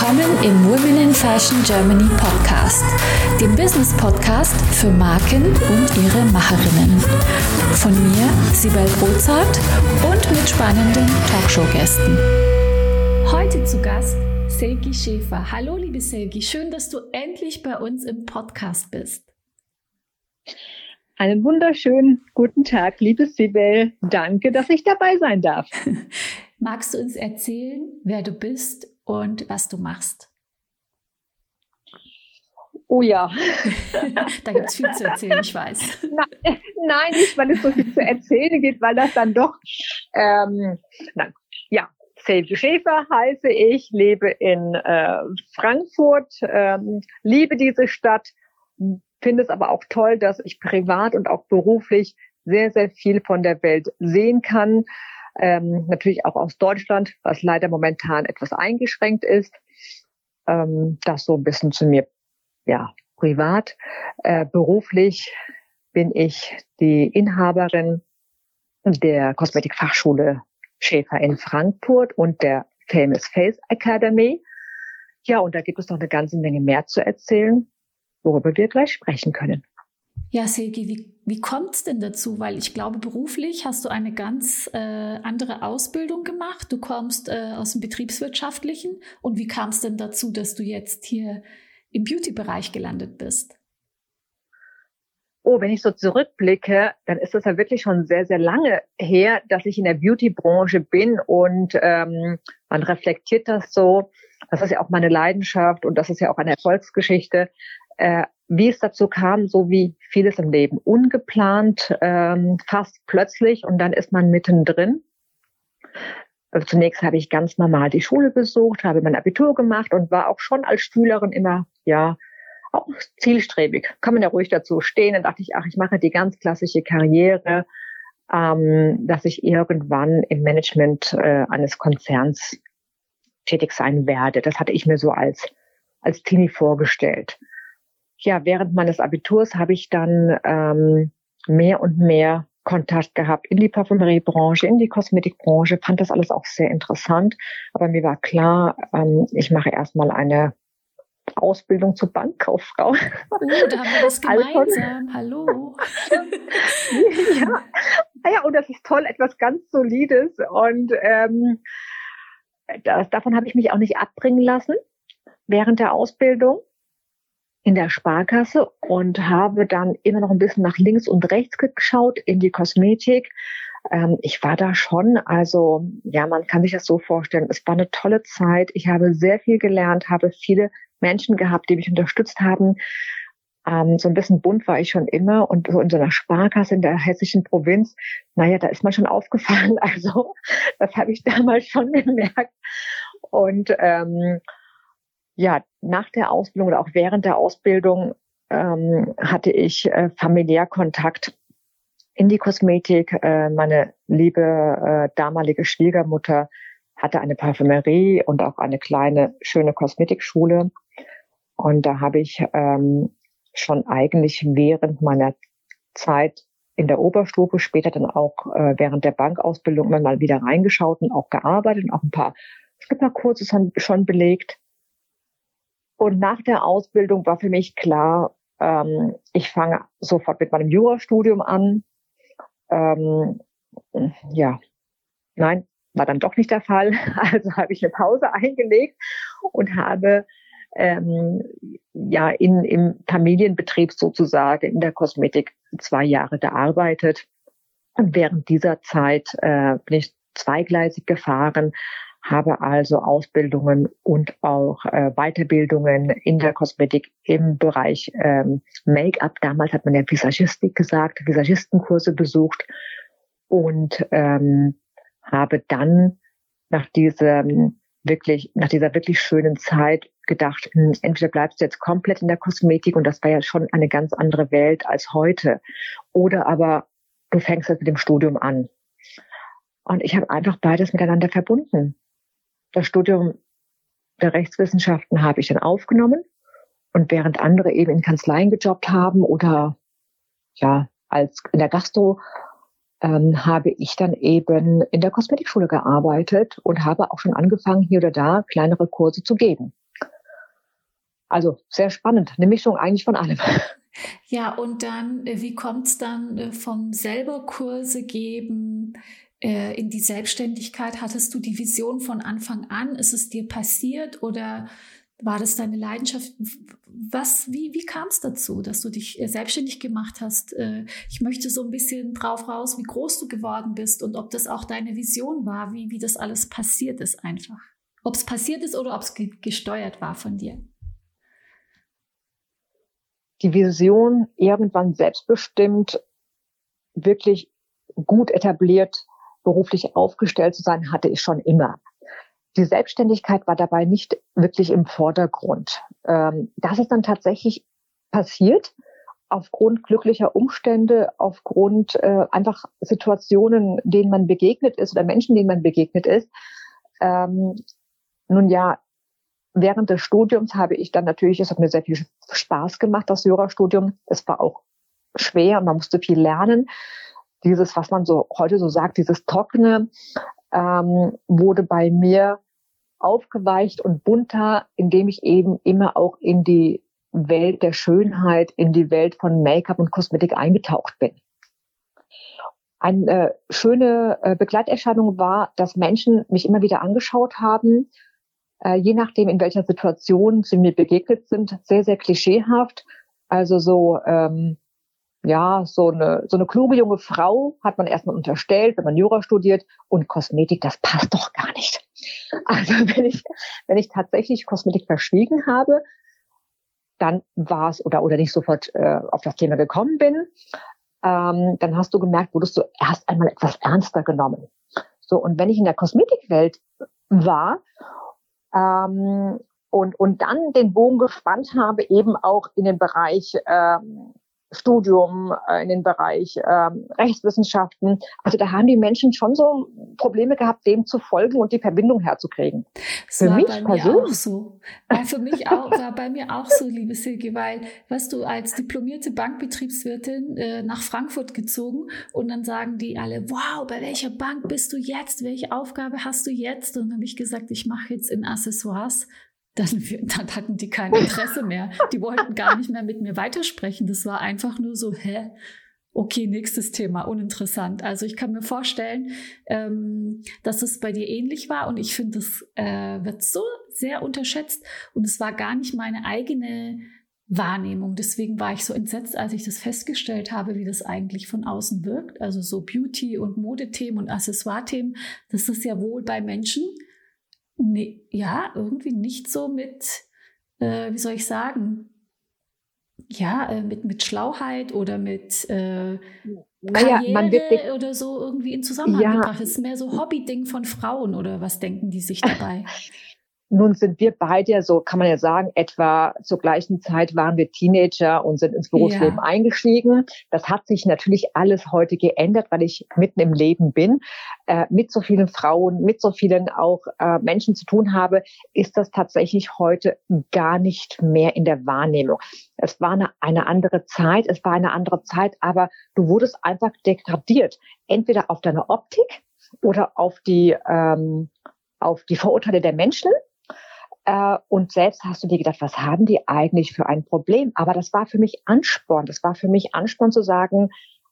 Willkommen im Women in Fashion Germany Podcast, dem Business Podcast für Marken und ihre Macherinnen. Von mir, Sibel Rozart und mit spannenden Talkshow-Gästen. Heute zu Gast Selgi Schäfer. Hallo, liebe Selgi, schön, dass du endlich bei uns im Podcast bist. Einen wunderschönen guten Tag, liebe Sibel. Danke, dass ich dabei sein darf. Magst du uns erzählen, wer du bist und was du machst? Oh ja. da gibt es viel zu erzählen, ich weiß. Nein, nicht, weil es so viel zu erzählen gibt, weil das dann doch, ähm, nein, ja, Selvi Schäfer heiße ich, lebe in äh, Frankfurt, ähm, liebe diese Stadt, finde es aber auch toll, dass ich privat und auch beruflich sehr, sehr viel von der Welt sehen kann ähm, natürlich auch aus Deutschland, was leider momentan etwas eingeschränkt ist. Ähm, das so ein bisschen zu mir, ja, privat. Äh, beruflich bin ich die Inhaberin der Kosmetikfachschule Schäfer in Frankfurt und der Famous Face Academy. Ja, und da gibt es noch eine ganze Menge mehr zu erzählen, worüber wir gleich sprechen können. Ja, Silke, wie, wie kommt es denn dazu? Weil ich glaube, beruflich hast du eine ganz äh, andere Ausbildung gemacht. Du kommst äh, aus dem Betriebswirtschaftlichen. Und wie kam es denn dazu, dass du jetzt hier im Beauty-Bereich gelandet bist? Oh, wenn ich so zurückblicke, dann ist das ja wirklich schon sehr, sehr lange her, dass ich in der Beauty-Branche bin und ähm, man reflektiert das so. Das ist ja auch meine Leidenschaft und das ist ja auch eine Erfolgsgeschichte. Äh, wie es dazu kam, so wie vieles im Leben, ungeplant, ähm, fast plötzlich und dann ist man mittendrin. Also zunächst habe ich ganz normal die Schule besucht, habe mein Abitur gemacht und war auch schon als Schülerin immer, ja, auch zielstrebig. Kann man ja ruhig dazu stehen. Dann dachte ich, ach, ich mache die ganz klassische Karriere, ähm, dass ich irgendwann im Management äh, eines Konzerns tätig sein werde. Das hatte ich mir so als, als Teenie vorgestellt ja, während meines Abiturs habe ich dann ähm, mehr und mehr Kontakt gehabt in die Parfümeriebranche, in die Kosmetikbranche, fand das alles auch sehr interessant. Aber mir war klar, ähm, ich mache erstmal eine Ausbildung zur Bankkauffrau. Oh, da haben wir das gemeinsam. Hallo. ja. ja, und das ist toll, etwas ganz Solides. Und ähm, das, davon habe ich mich auch nicht abbringen lassen während der Ausbildung in der Sparkasse und habe dann immer noch ein bisschen nach links und rechts geschaut in die Kosmetik. Ähm, ich war da schon, also ja, man kann sich das so vorstellen. Es war eine tolle Zeit. Ich habe sehr viel gelernt, habe viele Menschen gehabt, die mich unterstützt haben. Ähm, so ein bisschen bunt war ich schon immer und so in so einer Sparkasse in der hessischen Provinz, naja, da ist man schon aufgefallen. Also das habe ich damals schon gemerkt. Und ähm, ja, nach der Ausbildung oder auch während der Ausbildung ähm, hatte ich äh, familiär Kontakt in die Kosmetik. Äh, meine liebe äh, damalige Schwiegermutter hatte eine Parfümerie und auch eine kleine schöne Kosmetikschule. Und da habe ich ähm, schon eigentlich während meiner Zeit in der Oberstufe, später dann auch äh, während der Bankausbildung mal wieder reingeschaut und auch gearbeitet und auch ein paar Schnupperkurse schon belegt. Und nach der Ausbildung war für mich klar, ähm, ich fange sofort mit meinem Jurastudium an. Ähm, ja, nein, war dann doch nicht der Fall. Also habe ich eine Pause eingelegt und habe ähm, ja in, im Familienbetrieb sozusagen in der Kosmetik zwei Jahre gearbeitet. Und während dieser Zeit äh, bin ich zweigleisig gefahren, habe also Ausbildungen und auch äh, Weiterbildungen in der Kosmetik im Bereich ähm, Make-up. Damals hat man ja Visagistik gesagt, Visagistenkurse besucht und ähm, habe dann nach diesem wirklich, nach dieser wirklich schönen Zeit gedacht, hm, entweder bleibst du jetzt komplett in der Kosmetik und das war ja schon eine ganz andere Welt als heute, oder aber du fängst jetzt mit dem Studium an. Und ich habe einfach beides miteinander verbunden. Das Studium der Rechtswissenschaften habe ich dann aufgenommen. Und während andere eben in Kanzleien gejobbt haben oder ja, als in der Gastro, ähm, habe ich dann eben in der Kosmetikschule gearbeitet und habe auch schon angefangen, hier oder da kleinere Kurse zu geben. Also sehr spannend, eine Mischung eigentlich von allem. Ja, und dann, äh, wie kommt es dann äh, vom selber Kurse geben äh, in die Selbstständigkeit? Hattest du die Vision von Anfang an? Ist es dir passiert oder war das deine Leidenschaft? Was, wie, wie kam es dazu, dass du dich selbstständig gemacht hast? Ich möchte so ein bisschen drauf raus, wie groß du geworden bist und ob das auch deine Vision war, wie, wie das alles passiert ist einfach. Ob es passiert ist oder ob es gesteuert war von dir die Vision, irgendwann selbstbestimmt, wirklich gut etabliert, beruflich aufgestellt zu sein, hatte ich schon immer. Die Selbstständigkeit war dabei nicht wirklich im Vordergrund. Ähm, das ist dann tatsächlich passiert aufgrund glücklicher Umstände, aufgrund äh, einfach Situationen, denen man begegnet ist oder Menschen, denen man begegnet ist. Ähm, nun ja, während des Studiums habe ich dann natürlich, es hat mir sehr viel Spaß gemacht, das Jurastudium. Es war auch schwer, man musste viel lernen. Dieses, was man so heute so sagt, dieses Trockene, ähm, wurde bei mir aufgeweicht und bunter, indem ich eben immer auch in die Welt der Schönheit, in die Welt von Make-up und Kosmetik eingetaucht bin. Eine äh, schöne äh, Begleiterscheinung war, dass Menschen mich immer wieder angeschaut haben äh, je nachdem, in welcher Situation sie mir begegnet sind, sehr, sehr klischeehaft. Also so, ähm, ja, so eine, so eine kluge junge Frau hat man erstmal unterstellt, wenn man Jura studiert und Kosmetik, das passt doch gar nicht. Also wenn ich, wenn ich tatsächlich Kosmetik verschwiegen habe, dann war es oder, oder nicht sofort äh, auf das Thema gekommen bin, ähm, dann hast du gemerkt, wurdest du erst einmal etwas ernster genommen. So, und wenn ich in der Kosmetikwelt war ähm, und, und dann den Bogen gespannt habe, eben auch in den Bereich ähm, Studium, äh, in den Bereich ähm, Rechtswissenschaften. Also da haben die Menschen schon so Probleme gehabt, dem zu folgen und die Verbindung herzukriegen. Das für war mich bei mir auch so. War für mich auch, war bei mir auch so, liebe Silke, weil, weißt du, als diplomierte Bankbetriebswirtin äh, nach Frankfurt gezogen und dann sagen die alle, wow, bei welcher Bank bist du jetzt? Welche Aufgabe hast du jetzt? Und dann habe ich gesagt, ich mache jetzt in Accessoires dann, dann hatten die kein Interesse mehr. Die wollten gar nicht mehr mit mir weitersprechen. Das war einfach nur so, hä? Okay, nächstes Thema, uninteressant. Also ich kann mir vorstellen, ähm, dass es bei dir ähnlich war und ich finde, das äh, wird so sehr unterschätzt und es war gar nicht meine eigene Wahrnehmung. Deswegen war ich so entsetzt, als ich das festgestellt habe, wie das eigentlich von außen wirkt. Also so Beauty- und Modethemen und Accessoire-Themen, das ist ja wohl bei Menschen, nee, ja, irgendwie nicht so mit, äh, wie soll ich sagen, ja, äh, mit, mit Schlauheit oder mit äh, naja, man wird oder so irgendwie in Zusammenhang ja, gebracht. Es ist mehr so Hobby-Ding von Frauen oder was denken die sich dabei? Nun sind wir beide, so kann man ja sagen, etwa zur gleichen Zeit waren wir Teenager und sind ins Berufsleben ja. eingestiegen. Das hat sich natürlich alles heute geändert, weil ich mitten im Leben bin, äh, mit so vielen Frauen, mit so vielen auch äh, Menschen zu tun habe, ist das tatsächlich heute gar nicht mehr in der Wahrnehmung. Es war eine, eine andere Zeit, es war eine andere Zeit, aber du wurdest einfach degradiert, entweder auf deine Optik oder auf die ähm, auf die Vorurteile der Menschen und selbst hast du dir gedacht, was haben die eigentlich für ein Problem? Aber das war für mich Ansporn. Das war für mich Ansporn zu sagen,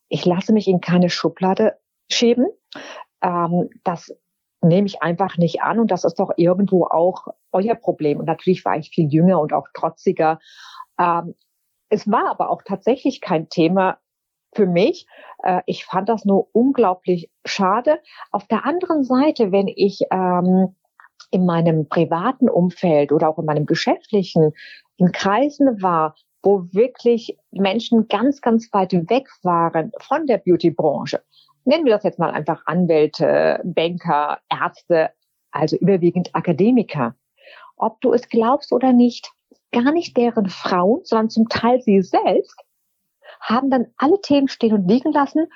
ich lasse mich in keine Schublade schieben. Ähm, das nehme ich einfach nicht an und das ist doch irgendwo auch euer Problem. Und natürlich war ich viel jünger und auch trotziger. Ähm, es war aber auch tatsächlich kein Thema für mich. Äh, ich fand das nur unglaublich schade. Auf der anderen Seite, wenn ich ähm, in meinem privaten Umfeld oder auch in meinem geschäftlichen in Kreisen war, wo wirklich Menschen ganz, ganz weit weg waren von der Beautybranche. Nennen wir das jetzt mal einfach Anwälte, Banker, Ärzte, also überwiegend Akademiker. Ob du es glaubst oder nicht, gar nicht deren Frauen, sondern zum Teil sie selbst, haben dann alle Themen stehen und liegen lassen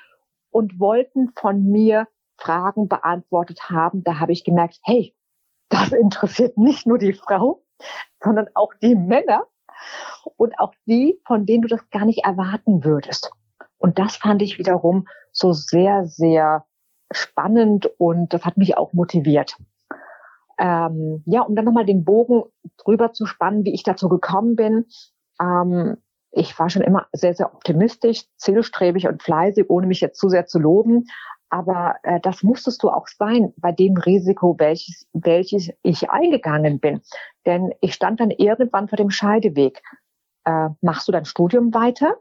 und wollten von mir Fragen beantwortet haben. Da habe ich gemerkt, hey, das interessiert nicht nur die Frau, sondern auch die Männer und auch die, von denen du das gar nicht erwarten würdest. Und das fand ich wiederum so sehr, sehr spannend und das hat mich auch motiviert. Ähm, ja, um dann nochmal den Bogen drüber zu spannen, wie ich dazu gekommen bin. Ähm, ich war schon immer sehr, sehr optimistisch, zielstrebig und fleißig, ohne mich jetzt zu sehr zu loben. Aber äh, das musstest du auch sein bei dem Risiko, welches, welches ich eingegangen bin. Denn ich stand dann irgendwann vor dem Scheideweg. Äh, machst du dein Studium weiter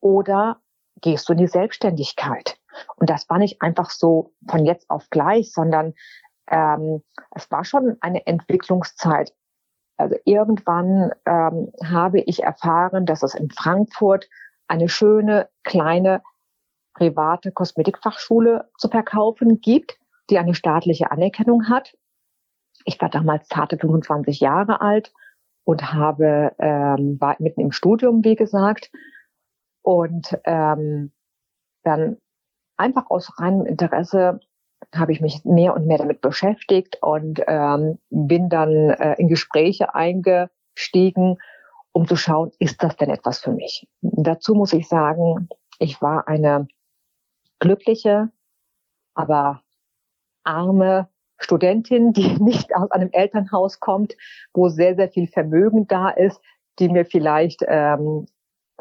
oder gehst du in die Selbstständigkeit? Und das war nicht einfach so von jetzt auf gleich, sondern ähm, es war schon eine Entwicklungszeit. Also irgendwann ähm, habe ich erfahren, dass es in Frankfurt eine schöne kleine private Kosmetikfachschule zu verkaufen gibt, die eine staatliche Anerkennung hat. Ich war damals zarte 25 Jahre alt und habe ähm, war mitten im Studium, wie gesagt, und ähm, dann einfach aus reinem Interesse habe ich mich mehr und mehr damit beschäftigt und ähm, bin dann äh, in Gespräche eingestiegen, um zu schauen, ist das denn etwas für mich? Dazu muss ich sagen, ich war eine glückliche, aber arme Studentin, die nicht aus einem Elternhaus kommt, wo sehr, sehr viel Vermögen da ist, die mir vielleicht ähm,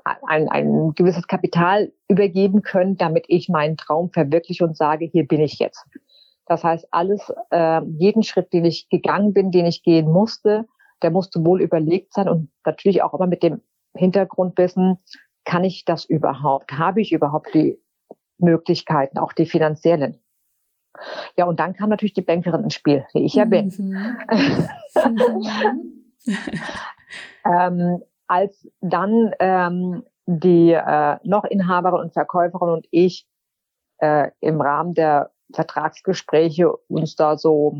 ein, ein gewisses Kapital übergeben können, damit ich meinen Traum verwirkliche und sage, hier bin ich jetzt. Das heißt, alles, äh, jeden Schritt, den ich gegangen bin, den ich gehen musste, der musste wohl überlegt sein und natürlich auch immer mit dem Hintergrundwissen, kann ich das überhaupt? Habe ich überhaupt die Möglichkeiten, auch die finanziellen? Ja, und dann kam natürlich die Bankerin ins Spiel, wie ich ja bin. Mhm. ähm, als dann ähm, die äh, noch Inhaberin und Verkäuferin und ich äh, im Rahmen der Vertragsgespräche uns da so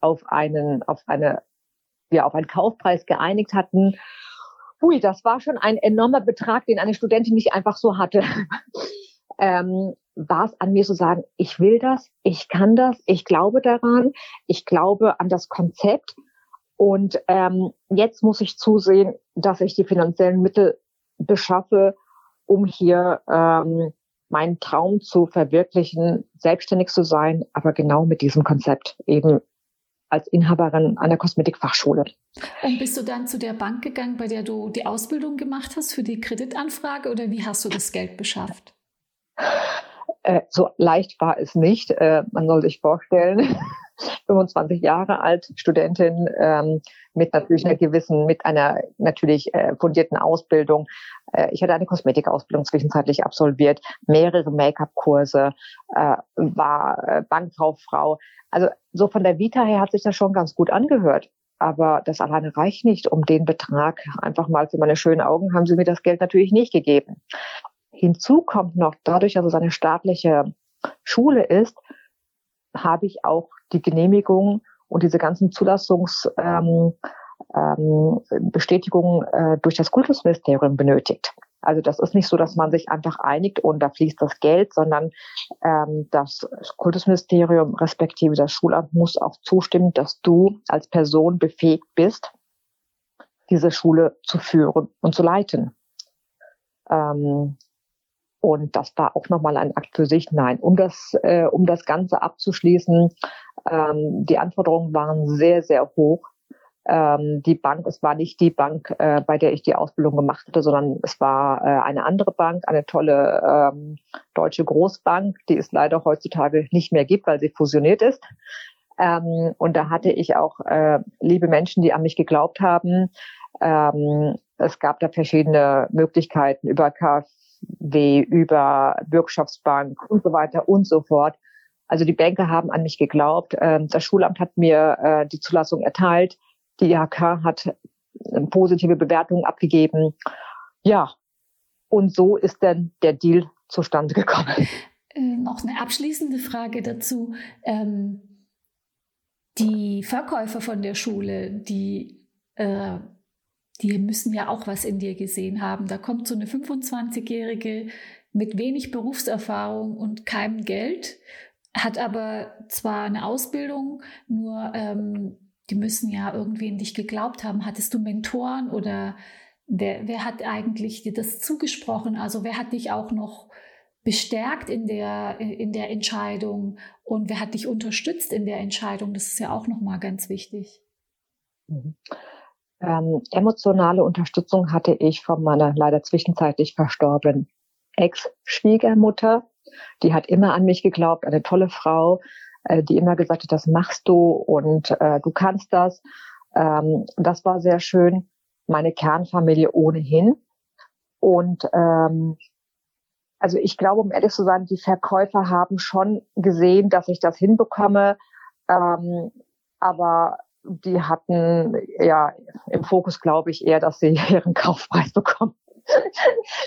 auf einen, auf eine, ja, auf einen Kaufpreis geeinigt hatten. Hui, das war schon ein enormer Betrag, den eine Studentin nicht einfach so hatte. Ähm, war es an mir zu sagen, ich will das, ich kann das, ich glaube daran, ich glaube an das Konzept und ähm, jetzt muss ich zusehen, dass ich die finanziellen Mittel beschaffe, um hier ähm, meinen Traum zu verwirklichen, selbstständig zu sein, aber genau mit diesem Konzept eben als Inhaberin einer Kosmetikfachschule. Und bist du dann zu der Bank gegangen, bei der du die Ausbildung gemacht hast für die Kreditanfrage oder wie hast du das Geld beschafft? Äh, so leicht war es nicht. Äh, man soll sich vorstellen, 25 Jahre alt, Studentin ähm, mit natürlich einer gewissen, mit einer natürlich äh, fundierten Ausbildung. Äh, ich hatte eine Kosmetikausbildung zwischenzeitlich absolviert, mehrere Make-up-Kurse, äh, war äh, Bankkauffrau. Also so von der Vita her hat sich das schon ganz gut angehört. Aber das alleine reicht nicht, um den Betrag einfach mal für meine schönen Augen haben sie mir das Geld natürlich nicht gegeben. Hinzu kommt noch, dadurch, dass es eine staatliche Schule ist, habe ich auch die Genehmigung und diese ganzen Zulassungsbestätigungen ähm, ähm, äh, durch das Kultusministerium benötigt. Also das ist nicht so, dass man sich einfach einigt und da fließt das Geld, sondern ähm, das Kultusministerium respektive das Schulamt muss auch zustimmen, dass du als Person befähigt bist, diese Schule zu führen und zu leiten. Ähm, und das war auch nochmal ein Akt für sich. Nein, um das, äh, um das Ganze abzuschließen, ähm, die Anforderungen waren sehr, sehr hoch. Ähm, die Bank, es war nicht die Bank, äh, bei der ich die Ausbildung gemacht hatte, sondern es war äh, eine andere Bank, eine tolle ähm, deutsche Großbank, die es leider heutzutage nicht mehr gibt, weil sie fusioniert ist. Ähm, und da hatte ich auch äh, liebe Menschen, die an mich geglaubt haben. Ähm, es gab da verschiedene Möglichkeiten über KfW wie über Bürgschaftsbank und so weiter und so fort. Also die Banker haben an mich geglaubt. Ähm, das Schulamt hat mir äh, die Zulassung erteilt. Die IHK hat ähm, positive Bewertungen abgegeben. Ja, und so ist dann der Deal zustande gekommen. Äh, noch eine abschließende Frage dazu. Ähm, die Verkäufer von der Schule, die äh, die müssen ja auch was in dir gesehen haben. Da kommt so eine 25-Jährige mit wenig Berufserfahrung und keinem Geld, hat aber zwar eine Ausbildung, nur ähm, die müssen ja irgendwie in dich geglaubt haben. Hattest du Mentoren oder wer, wer hat eigentlich dir das zugesprochen? Also wer hat dich auch noch bestärkt in der, in der Entscheidung und wer hat dich unterstützt in der Entscheidung? Das ist ja auch nochmal ganz wichtig. Mhm. Ähm, emotionale Unterstützung hatte ich von meiner leider zwischenzeitlich verstorbenen Ex-Schwiegermutter. Die hat immer an mich geglaubt, eine tolle Frau, äh, die immer gesagt hat, das machst du und äh, du kannst das. Ähm, das war sehr schön. Meine Kernfamilie ohnehin. Und ähm, also ich glaube, um ehrlich zu sein, die Verkäufer haben schon gesehen, dass ich das hinbekomme. Ähm, aber die hatten ja im Fokus, glaube ich, eher, dass sie ihren Kaufpreis bekommen.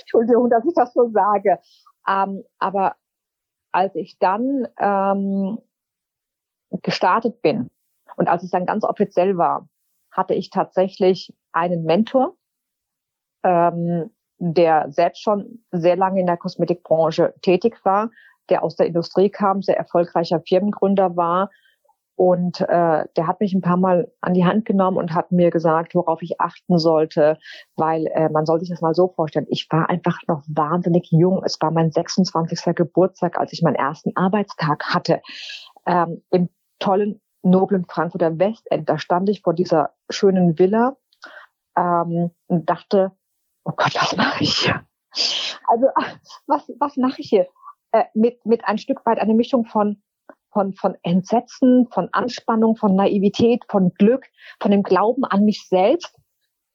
Entschuldigung, dass ich das so sage. Ähm, aber als ich dann ähm, gestartet bin und als es dann ganz offiziell war, hatte ich tatsächlich einen Mentor, ähm, der selbst schon sehr lange in der Kosmetikbranche tätig war, der aus der Industrie kam, sehr erfolgreicher Firmengründer war. Und äh, der hat mich ein paar Mal an die Hand genommen und hat mir gesagt, worauf ich achten sollte, weil äh, man soll sich das mal so vorstellen. Ich war einfach noch wahnsinnig jung. Es war mein 26. Geburtstag, als ich meinen ersten Arbeitstag hatte. Ähm, Im tollen, noblen Frankfurter Westend, da stand ich vor dieser schönen Villa ähm, und dachte, oh Gott, was mache ich hier? Also was, was mache ich hier? Äh, mit, mit ein Stück weit eine Mischung von, von, von Entsetzen, von Anspannung, von Naivität, von Glück, von dem Glauben an mich selbst.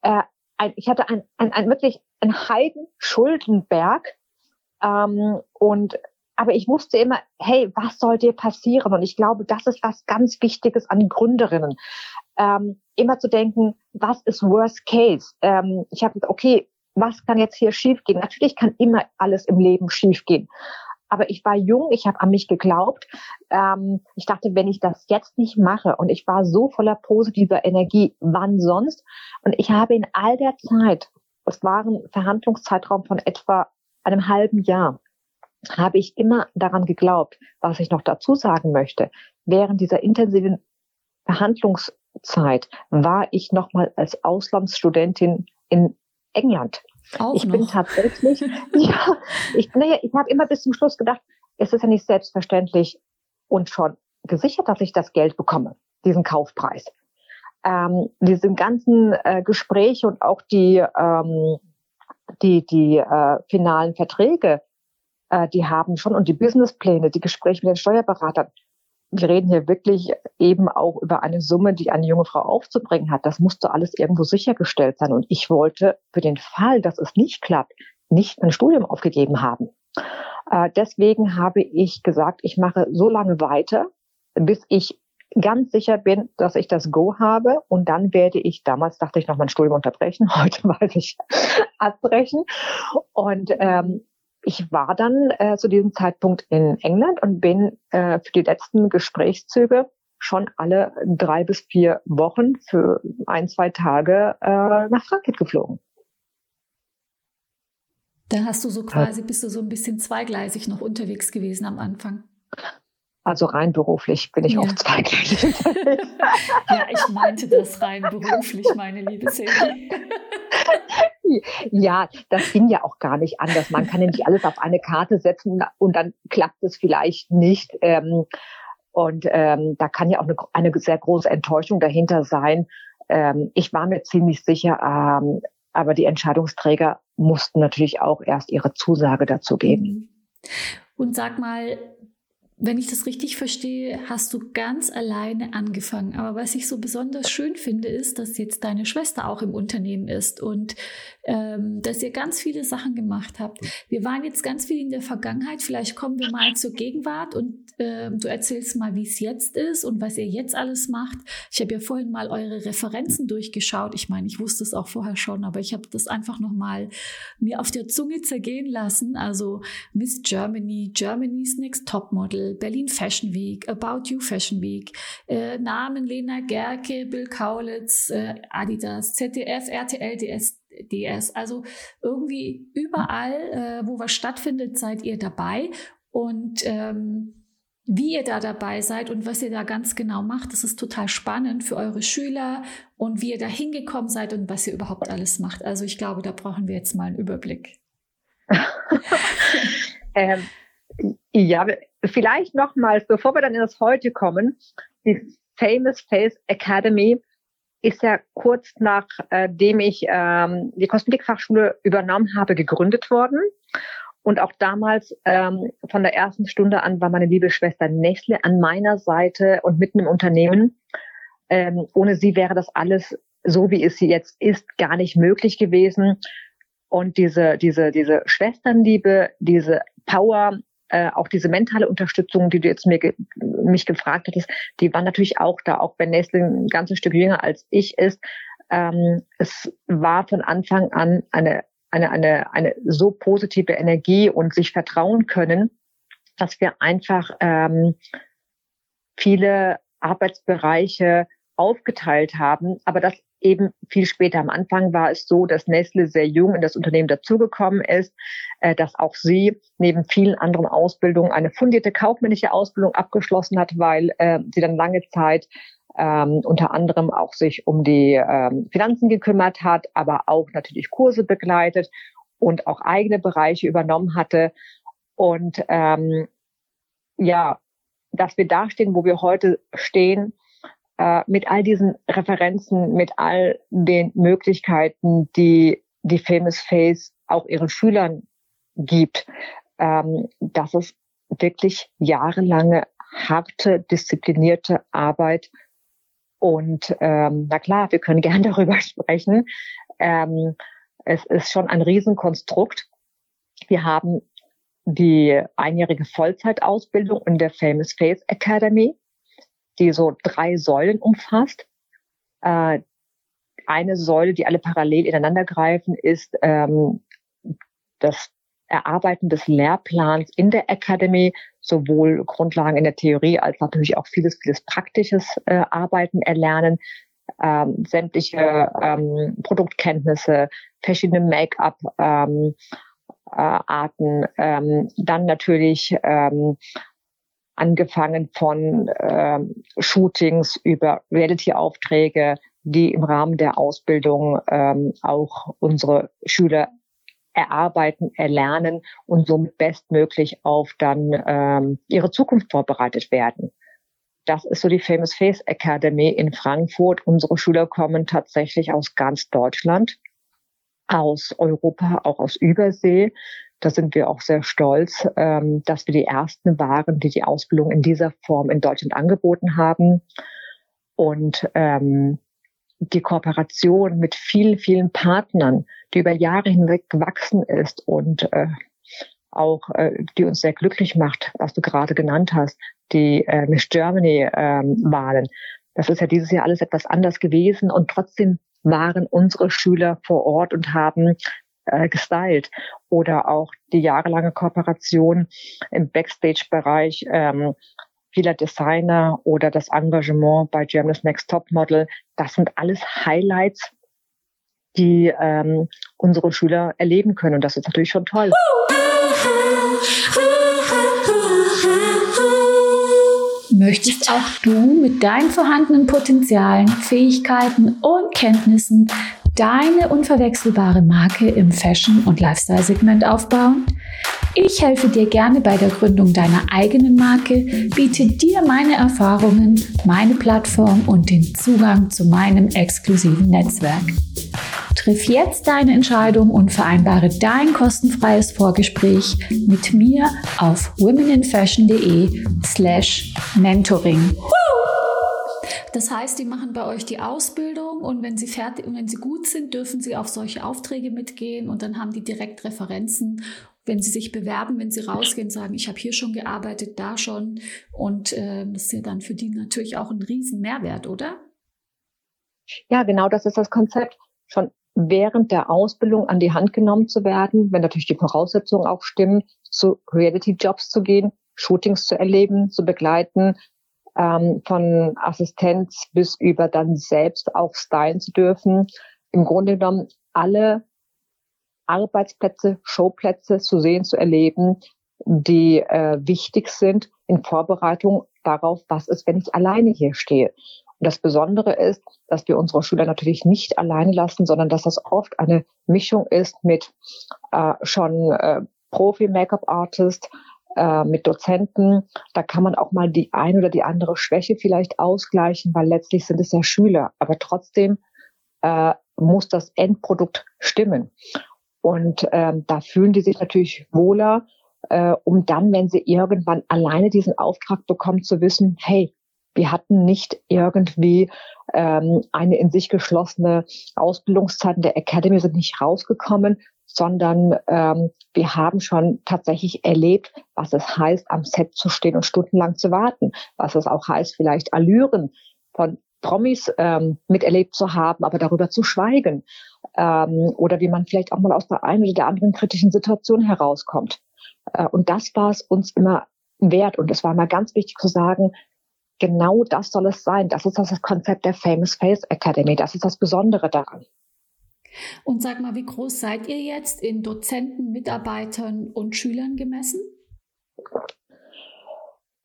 Äh, ein, ich hatte ein, ein, ein wirklich ein Heiden-Schuldenberg ähm, und aber ich wusste immer, hey, was soll dir passieren? Und ich glaube, das ist was ganz Wichtiges an Gründerinnen. Ähm, immer zu denken, was ist Worst Case? Ähm, ich habe okay, was kann jetzt hier schiefgehen? Natürlich kann immer alles im Leben schiefgehen. Aber ich war jung, ich habe an mich geglaubt. Ähm, ich dachte, wenn ich das jetzt nicht mache und ich war so voller positiver Energie, wann sonst? Und ich habe in all der Zeit, es war ein Verhandlungszeitraum von etwa einem halben Jahr, habe ich immer daran geglaubt, was ich noch dazu sagen möchte. Während dieser intensiven Verhandlungszeit war ich nochmal als Auslandsstudentin in England. Auch ich noch. bin tatsächlich, ja, ich, naja, ich habe immer bis zum Schluss gedacht, es ist ja nicht selbstverständlich und schon gesichert, dass ich das Geld bekomme, diesen Kaufpreis. Ähm, diese ganzen äh, Gespräche und auch die, ähm, die, die äh, finalen Verträge, äh, die haben schon und die Businesspläne, die Gespräche mit den Steuerberatern, wir reden hier wirklich eben auch über eine Summe, die eine junge Frau aufzubringen hat. Das musste alles irgendwo sichergestellt sein. Und ich wollte für den Fall, dass es nicht klappt, nicht ein Studium aufgegeben haben. Äh, deswegen habe ich gesagt, ich mache so lange weiter, bis ich ganz sicher bin, dass ich das Go habe. Und dann werde ich, damals dachte ich noch mein Studium unterbrechen, heute weiß ich abbrechen. Und ähm, ich war dann äh, zu diesem Zeitpunkt in England und bin äh, für die letzten Gesprächszüge schon alle drei bis vier Wochen für ein, zwei Tage äh, nach Frankfurt geflogen. Da hast du so quasi, bist du so ein bisschen zweigleisig noch unterwegs gewesen am Anfang. Also rein beruflich bin ich ja. auch zweigleisig ja, ich meinte das rein beruflich, meine liebe Silvi. Ja, das ging ja auch gar nicht anders. Man kann ja nicht alles auf eine Karte setzen und dann klappt es vielleicht nicht. Ähm, und ähm, da kann ja auch eine, sehr große Enttäuschung dahinter sein. Ähm, ich war mir ziemlich sicher, aber die Entscheidungsträger mussten natürlich auch erst ihre Zusage dazu geben. Und sag mal, wenn ich das richtig verstehe, hast du ganz alleine angefangen. Aber was ich so besonders schön finde, ist, dass jetzt deine Schwester auch im Unternehmen ist und ähm, dass ihr ganz viele Sachen gemacht habt. Wir waren jetzt ganz viel in der Vergangenheit. Vielleicht kommen wir mal zur Gegenwart und ähm, du erzählst mal, wie es jetzt ist und was ihr jetzt alles macht. Ich habe ja vorhin mal eure Referenzen durchgeschaut. Ich meine, ich wusste es auch vorher schon, aber ich habe das einfach noch mal mir auf der Zunge zergehen lassen. Also Miss Germany, Germany's Next Topmodel. Berlin Fashion Week, About You Fashion Week, äh, Namen Lena Gerke, Bill Kaulitz, äh, Adidas, ZDF, RTL, DS, DS. Also irgendwie überall, äh, wo was stattfindet, seid ihr dabei. Und ähm, wie ihr da dabei seid und was ihr da ganz genau macht, das ist total spannend für eure Schüler und wie ihr da hingekommen seid und was ihr überhaupt alles macht. Also ich glaube, da brauchen wir jetzt mal einen Überblick. Ähm, ja, vielleicht nochmals, bevor wir dann in das Heute kommen, die Famous Face Academy ist ja kurz nachdem ich ähm, die Kosmetikfachschule übernommen habe, gegründet worden. Und auch damals, ähm, von der ersten Stunde an, war meine liebe Schwester Nestle an meiner Seite und mitten im Unternehmen. Ähm, ohne sie wäre das alles so, wie es sie jetzt ist, gar nicht möglich gewesen. Und diese, diese, diese Schwesternliebe, diese Power, äh, auch diese mentale Unterstützung, die du jetzt mir ge mich gefragt hattest, die war natürlich auch da, auch wenn Nestle ein ganzes Stück jünger als ich ist. Ähm, es war von Anfang an eine, eine, eine, eine so positive Energie und sich vertrauen können, dass wir einfach ähm, viele Arbeitsbereiche aufgeteilt haben, aber das eben viel später. Am Anfang war es so, dass Nestle sehr jung in das Unternehmen dazugekommen ist, äh, dass auch sie neben vielen anderen Ausbildungen eine fundierte kaufmännische Ausbildung abgeschlossen hat, weil äh, sie dann lange Zeit ähm, unter anderem auch sich um die ähm, Finanzen gekümmert hat, aber auch natürlich Kurse begleitet und auch eigene Bereiche übernommen hatte. Und ähm, ja, dass wir da stehen, wo wir heute stehen, äh, mit all diesen Referenzen, mit all den Möglichkeiten, die die Famous Face auch ihren Schülern gibt, ähm, dass es wirklich jahrelange harte, disziplinierte Arbeit und ähm, na klar, wir können gern darüber sprechen. Ähm, es ist schon ein Riesenkonstrukt. Wir haben die einjährige Vollzeitausbildung in der Famous Face Academy die so drei Säulen umfasst. Äh, eine Säule, die alle parallel ineinander greifen, ist ähm, das Erarbeiten des Lehrplans in der Academy, sowohl Grundlagen in der Theorie als natürlich auch vieles, vieles praktisches äh, Arbeiten erlernen, ähm, sämtliche ähm, Produktkenntnisse, verschiedene Make-up-Arten, ähm, äh, ähm, dann natürlich ähm, angefangen von ähm, Shootings über Reality-Aufträge, die im Rahmen der Ausbildung ähm, auch unsere Schüler erarbeiten, erlernen und somit bestmöglich auf dann ähm, ihre Zukunft vorbereitet werden. Das ist so die Famous Face Academy in Frankfurt. Unsere Schüler kommen tatsächlich aus ganz Deutschland, aus Europa, auch aus Übersee. Da sind wir auch sehr stolz, ähm, dass wir die ersten waren, die die Ausbildung in dieser Form in Deutschland angeboten haben. Und ähm, die Kooperation mit vielen, vielen Partnern, die über Jahre hinweg gewachsen ist und äh, auch äh, die uns sehr glücklich macht, was du gerade genannt hast, die äh, Miss Germany ähm. Das ist ja dieses Jahr alles etwas anders gewesen und trotzdem waren unsere Schüler vor Ort und haben äh, gestylt oder auch die jahrelange Kooperation im Backstage-Bereich ähm, vieler Designer oder das Engagement bei Germany's Next Top Model. Das sind alles Highlights, die ähm, unsere Schüler erleben können. Und das ist natürlich schon toll. Möchtest auch du mit deinen vorhandenen Potenzialen, Fähigkeiten und Kenntnissen deine unverwechselbare Marke im Fashion- und Lifestyle-Segment aufbauen? Ich helfe dir gerne bei der Gründung deiner eigenen Marke, biete dir meine Erfahrungen, meine Plattform und den Zugang zu meinem exklusiven Netzwerk. Triff jetzt deine Entscheidung und vereinbare dein kostenfreies Vorgespräch mit mir auf womeninfashion.de slash mentoring. Das heißt, die machen bei euch die Ausbildung und wenn sie fertig und wenn sie gut sind, dürfen sie auf solche Aufträge mitgehen und dann haben die direkt Referenzen. Wenn sie sich bewerben, wenn sie rausgehen, sagen, ich habe hier schon gearbeitet, da schon. Und äh, das ist ja dann für die natürlich auch ein riesen Mehrwert, oder? Ja, genau, das ist das Konzept. Schon während der Ausbildung an die Hand genommen zu werden, wenn natürlich die Voraussetzungen auch stimmen, zu Reality-Jobs zu gehen, Shootings zu erleben, zu begleiten, ähm, von Assistenz bis über dann selbst auch stylen zu dürfen. Im Grunde genommen alle Arbeitsplätze, Showplätze zu sehen, zu erleben, die äh, wichtig sind in Vorbereitung darauf, was ist, wenn ich alleine hier stehe. Und das Besondere ist, dass wir unsere Schüler natürlich nicht allein lassen, sondern dass das oft eine Mischung ist mit äh, schon äh, Profi-Make-up-Artist, äh, mit Dozenten. Da kann man auch mal die ein oder die andere Schwäche vielleicht ausgleichen, weil letztlich sind es ja Schüler. Aber trotzdem äh, muss das Endprodukt stimmen. Und ähm, da fühlen die sich natürlich wohler, äh, um dann, wenn sie irgendwann alleine diesen Auftrag bekommen, zu wissen, hey, wir hatten nicht irgendwie ähm, eine in sich geschlossene Ausbildungszeit in der Academy, sind nicht rausgekommen, sondern ähm, wir haben schon tatsächlich erlebt, was es heißt, am Set zu stehen und stundenlang zu warten, was es auch heißt, vielleicht Allüren von Promis ähm, miterlebt zu haben, aber darüber zu schweigen ähm, oder wie man vielleicht auch mal aus der einen oder der anderen kritischen Situation herauskommt. Äh, und das war es uns immer wert und es war mal ganz wichtig zu sagen, genau das soll es sein. Das ist das Konzept der Famous Face Academy. Das ist das Besondere daran. Und sag mal, wie groß seid ihr jetzt in Dozenten, Mitarbeitern und Schülern gemessen?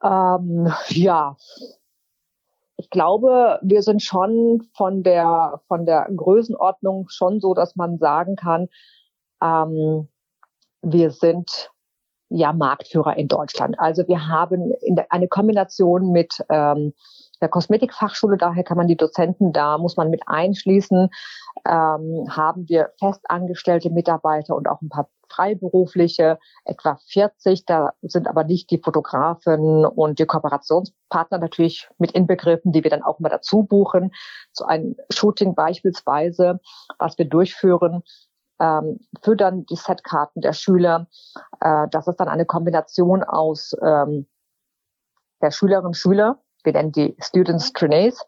Ähm, ja, ich glaube, wir sind schon von der, von der Größenordnung schon so, dass man sagen kann, ähm, wir sind ja Marktführer in Deutschland. Also wir haben der, eine Kombination mit ähm, der Kosmetikfachschule, daher kann man die Dozenten, da muss man mit einschließen, ähm, haben wir festangestellte Mitarbeiter und auch ein paar freiberufliche, etwa 40. Da sind aber nicht die Fotografen und die Kooperationspartner natürlich mit inbegriffen, die wir dann auch mal dazu buchen. So ein Shooting beispielsweise, was wir durchführen, ähm, für dann die Setkarten der Schüler. Äh, das ist dann eine Kombination aus ähm, der Schülerinnen und Schüler, wir nennen die Students Trainees,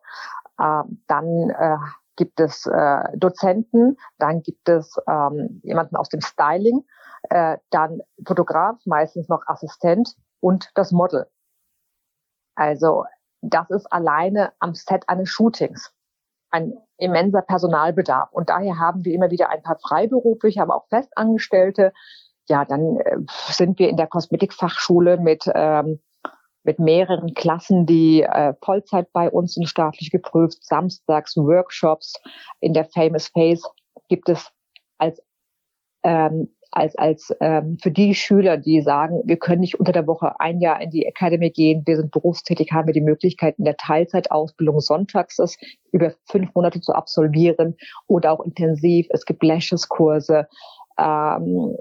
äh, dann äh, gibt es äh, Dozenten, dann gibt es ähm, jemanden aus dem Styling, äh, dann Fotograf, meistens noch Assistent und das Model. Also das ist alleine am Set eines Shootings ein immenser Personalbedarf. Und daher haben wir immer wieder ein paar Freiberufliche, aber auch Festangestellte. Ja, dann äh, sind wir in der Kosmetikfachschule mit ähm, mit mehreren Klassen, die äh, Vollzeit bei uns sind, staatlich geprüft, samstags Workshops. In der Famous Face gibt es als ähm, als als ähm, für die Schüler, die sagen, wir können nicht unter der Woche ein Jahr in die Academy gehen, wir sind berufstätig, haben wir die Möglichkeit in der Teilzeitausbildung sonntags das über fünf Monate zu absolvieren oder auch intensiv. Es gibt Lashes-Kurse. Ähm,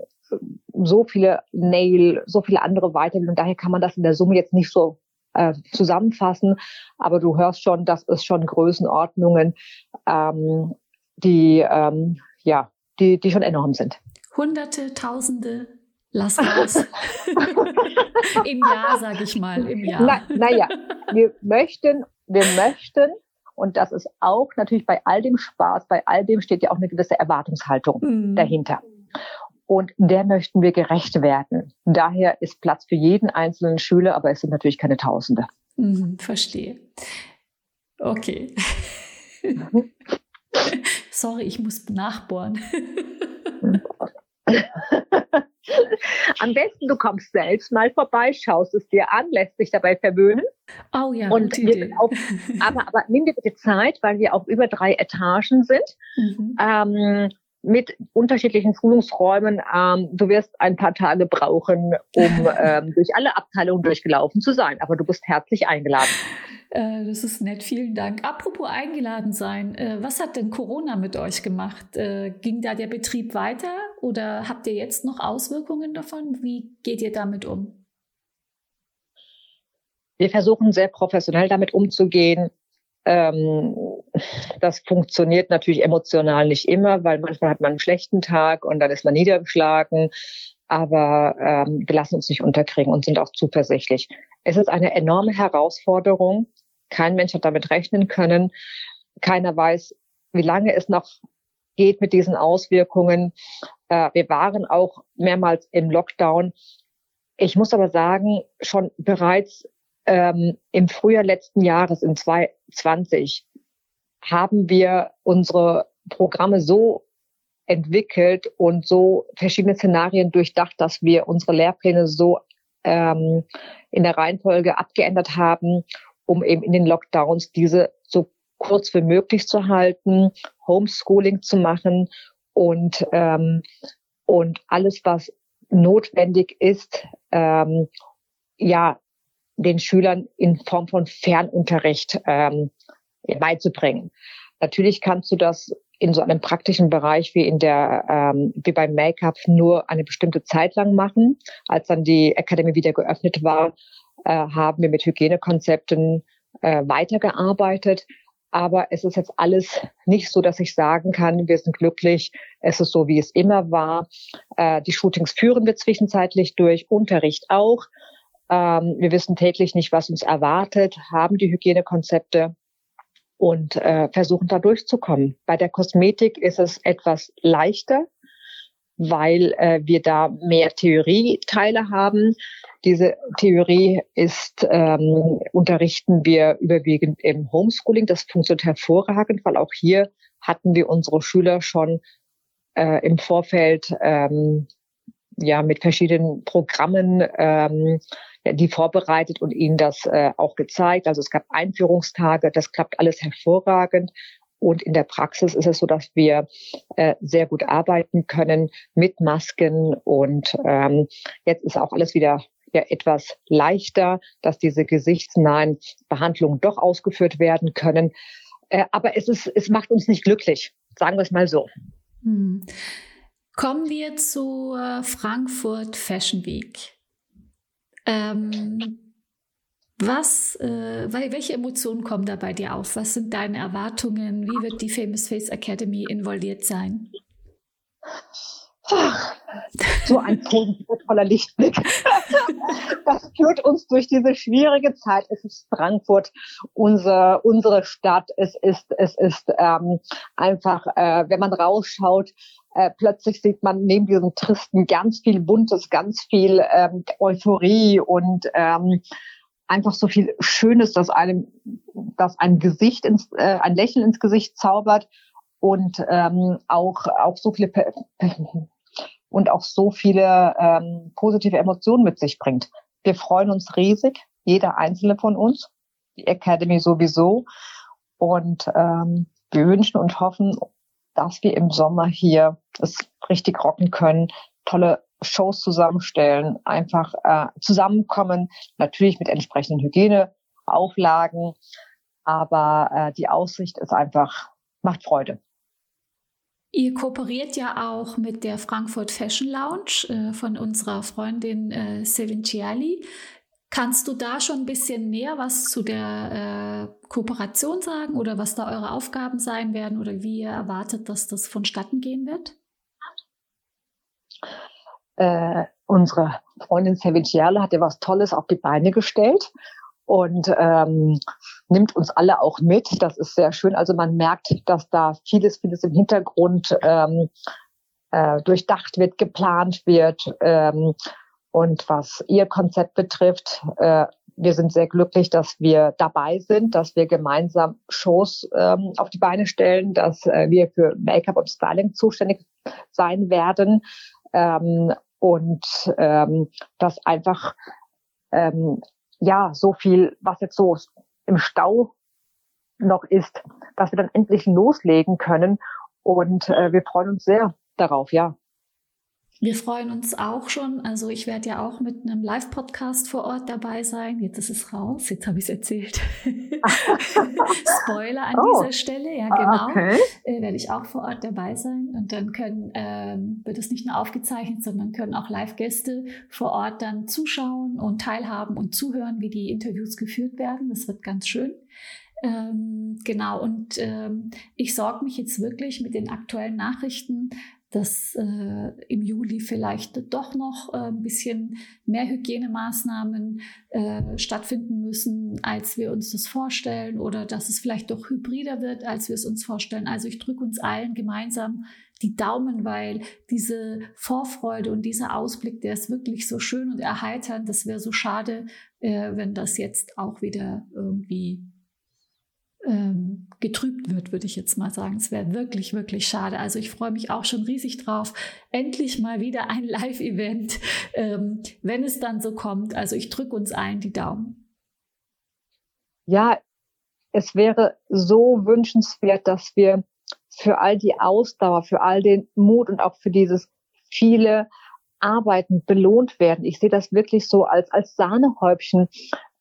so viele Nail, so viele andere Weiterbildungen. Daher kann man das in der Summe jetzt nicht so äh, zusammenfassen. Aber du hörst schon, das ist schon Größenordnungen, ähm, die ähm, ja, die, die schon enorm sind. Hunderte, Tausende, lass raus. Im Jahr, sage ich mal, im Jahr. Na, naja, wir möchten, wir möchten, und das ist auch natürlich bei all dem Spaß, bei all dem steht ja auch eine gewisse Erwartungshaltung mhm. dahinter und der möchten wir gerecht werden. Daher ist Platz für jeden einzelnen Schüler, aber es sind natürlich keine Tausende. Mhm, verstehe. Okay. Mhm. Sorry, ich muss nachbohren. Am besten, du kommst selbst mal vorbei, schaust es dir an, lässt dich dabei verwöhnen. Oh ja, und auch, aber, aber nimm dir bitte Zeit, weil wir auch über drei Etagen sind. Mhm. Ähm, mit unterschiedlichen Schulungsräumen. Ähm, du wirst ein paar Tage brauchen, um ähm, durch alle Abteilungen durchgelaufen zu sein. Aber du bist herzlich eingeladen. Äh, das ist nett, vielen Dank. Apropos eingeladen sein, äh, was hat denn Corona mit euch gemacht? Äh, ging da der Betrieb weiter oder habt ihr jetzt noch Auswirkungen davon? Wie geht ihr damit um? Wir versuchen sehr professionell damit umzugehen. Ähm, das funktioniert natürlich emotional nicht immer, weil manchmal hat man einen schlechten Tag und dann ist man niedergeschlagen. Aber ähm, wir lassen uns nicht unterkriegen und sind auch zuversichtlich. Es ist eine enorme Herausforderung. Kein Mensch hat damit rechnen können. Keiner weiß, wie lange es noch geht mit diesen Auswirkungen. Äh, wir waren auch mehrmals im Lockdown. Ich muss aber sagen, schon bereits ähm, im Frühjahr letzten Jahres, in 2020, haben wir unsere Programme so entwickelt und so verschiedene Szenarien durchdacht, dass wir unsere Lehrpläne so ähm, in der Reihenfolge abgeändert haben, um eben in den Lockdowns diese so kurz wie möglich zu halten, Homeschooling zu machen und ähm, und alles, was notwendig ist, ähm, ja, den Schülern in Form von Fernunterricht ähm, beizubringen. Natürlich kannst du das in so einem praktischen Bereich wie in der ähm, wie beim Make-up nur eine bestimmte Zeit lang machen. Als dann die Akademie wieder geöffnet war, äh, haben wir mit Hygienekonzepten äh, weitergearbeitet. Aber es ist jetzt alles nicht so, dass ich sagen kann, wir sind glücklich, es ist so, wie es immer war. Äh, die Shootings führen wir zwischenzeitlich durch, Unterricht auch. Ähm, wir wissen täglich nicht, was uns erwartet, haben die Hygienekonzepte und äh, versuchen da durchzukommen. Bei der Kosmetik ist es etwas leichter, weil äh, wir da mehr Theorieteile haben. Diese Theorie ist, ähm, unterrichten wir überwiegend im Homeschooling. Das funktioniert hervorragend, weil auch hier hatten wir unsere Schüler schon äh, im Vorfeld ähm, ja mit verschiedenen Programmen ähm, die vorbereitet und ihnen das äh, auch gezeigt. Also es gab Einführungstage, das klappt alles hervorragend. Und in der Praxis ist es so, dass wir äh, sehr gut arbeiten können mit Masken. Und ähm, jetzt ist auch alles wieder ja etwas leichter, dass diese gesichtsnahen Behandlungen doch ausgeführt werden können. Äh, aber es ist, es macht uns nicht glücklich, sagen wir es mal so. Hm. Kommen wir zur Frankfurt Fashion Week. Ähm, was, äh, welche Emotionen kommen da bei dir auf? Was sind deine Erwartungen? Wie wird die Famous Face Academy involviert sein? Ach, so ein toller Lichtblick. Das führt uns durch diese schwierige Zeit. Es ist Frankfurt, unsere, unsere Stadt. Es ist, es ist ähm, einfach, äh, wenn man rausschaut, äh, plötzlich sieht man neben diesem Tristen ganz viel Buntes, ganz viel ähm, Euphorie und ähm, einfach so viel Schönes, dass einem, dass ein Gesicht ins, äh, ein Lächeln ins Gesicht zaubert und ähm, auch auch so viele und auch so viele ähm, positive Emotionen mit sich bringt. Wir freuen uns riesig, jeder einzelne von uns, die Academy sowieso und ähm, wir wünschen und hoffen dass wir im Sommer hier es richtig rocken können, tolle Shows zusammenstellen, einfach äh, zusammenkommen, natürlich mit entsprechenden Hygieneauflagen, aber äh, die Aussicht ist einfach, macht Freude. Ihr kooperiert ja auch mit der Frankfurt Fashion Lounge äh, von unserer Freundin äh, Sevinciali. Kannst du da schon ein bisschen mehr was zu der äh, Kooperation sagen oder was da eure Aufgaben sein werden oder wie ihr erwartet, dass das vonstatten gehen wird? Äh, unsere Freundin Sevinciale hat ja was Tolles auf die Beine gestellt und ähm, nimmt uns alle auch mit. Das ist sehr schön. Also man merkt, dass da vieles, vieles im Hintergrund ähm, äh, durchdacht wird, geplant wird. Ähm, und was Ihr Konzept betrifft, äh, wir sind sehr glücklich, dass wir dabei sind, dass wir gemeinsam Shows ähm, auf die Beine stellen, dass äh, wir für Make-up und Styling zuständig sein werden ähm, und ähm, dass einfach ähm, ja so viel, was jetzt so im Stau noch ist, dass wir dann endlich loslegen können und äh, wir freuen uns sehr darauf, ja. Wir freuen uns auch schon. Also ich werde ja auch mit einem Live-Podcast vor Ort dabei sein. Jetzt ist es raus. Jetzt habe ich es erzählt. Spoiler an oh. dieser Stelle. Ja, genau. Okay. Äh, werde ich auch vor Ort dabei sein. Und dann können, ähm, wird es nicht nur aufgezeichnet, sondern können auch Live-Gäste vor Ort dann zuschauen und teilhaben und zuhören, wie die Interviews geführt werden. Das wird ganz schön. Ähm, genau, und ähm, ich sorge mich jetzt wirklich mit den aktuellen Nachrichten dass äh, im Juli vielleicht doch noch äh, ein bisschen mehr Hygienemaßnahmen äh, stattfinden müssen, als wir uns das vorstellen oder dass es vielleicht doch hybrider wird, als wir es uns vorstellen. Also ich drücke uns allen gemeinsam die Daumen, weil diese Vorfreude und dieser Ausblick, der ist wirklich so schön und erheiternd. Das wäre so schade, äh, wenn das jetzt auch wieder irgendwie ähm, getrübt wird, würde ich jetzt mal sagen. Es wäre wirklich, wirklich schade. Also ich freue mich auch schon riesig drauf. Endlich mal wieder ein Live-Event, ähm, wenn es dann so kommt. Also ich drücke uns allen die Daumen. Ja, es wäre so wünschenswert, dass wir für all die Ausdauer, für all den Mut und auch für dieses viele arbeiten, belohnt werden. Ich sehe das wirklich so als, als Sahnehäubchen.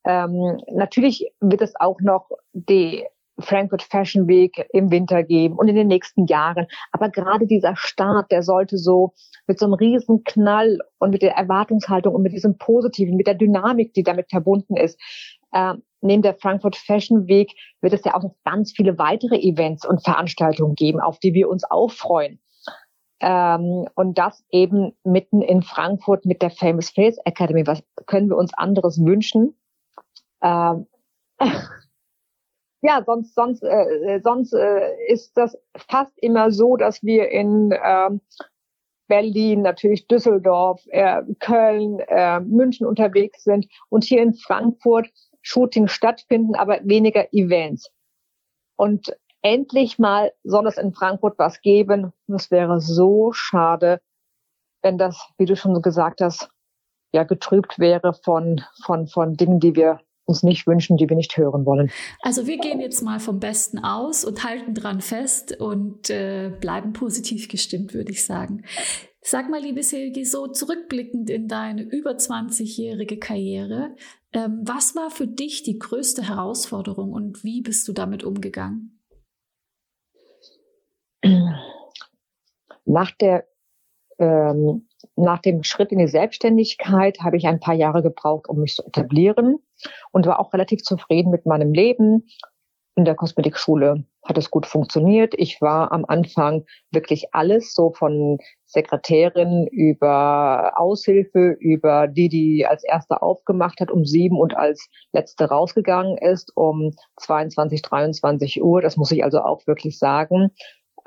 Ähm, natürlich wird es auch noch die Frankfurt Fashion Week im Winter geben und in den nächsten Jahren. Aber gerade dieser Start, der sollte so mit so einem riesen Knall und mit der Erwartungshaltung und mit diesem Positiven, mit der Dynamik, die damit verbunden ist, äh, neben der Frankfurt Fashion Week wird es ja auch noch ganz viele weitere Events und Veranstaltungen geben, auf die wir uns auch freuen. Ähm, und das eben mitten in Frankfurt mit der Famous Face Academy. Was können wir uns anderes wünschen? Ähm, ja, sonst, sonst, äh, sonst äh, ist das fast immer so, dass wir in äh, Berlin, natürlich Düsseldorf, äh, Köln, äh, München unterwegs sind und hier in Frankfurt Shootings stattfinden, aber weniger Events. Und endlich mal soll es in Frankfurt was geben. Das wäre so schade, wenn das, wie du schon gesagt hast, ja getrübt wäre von, von, von Dingen, die wir uns nicht wünschen, die wir nicht hören wollen. Also wir gehen jetzt mal vom Besten aus und halten dran fest und äh, bleiben positiv gestimmt, würde ich sagen. Sag mal, liebe Silgi, so zurückblickend in deine über 20-jährige Karriere, ähm, was war für dich die größte Herausforderung und wie bist du damit umgegangen? Nach der ähm, nach dem Schritt in die Selbstständigkeit habe ich ein paar Jahre gebraucht, um mich zu etablieren und war auch relativ zufrieden mit meinem Leben. In der Kosmetikschule hat es gut funktioniert. Ich war am Anfang wirklich alles, so von Sekretärin über Aushilfe, über die, die als erste aufgemacht hat um sieben und als letzte rausgegangen ist um 22, 23 Uhr. Das muss ich also auch wirklich sagen.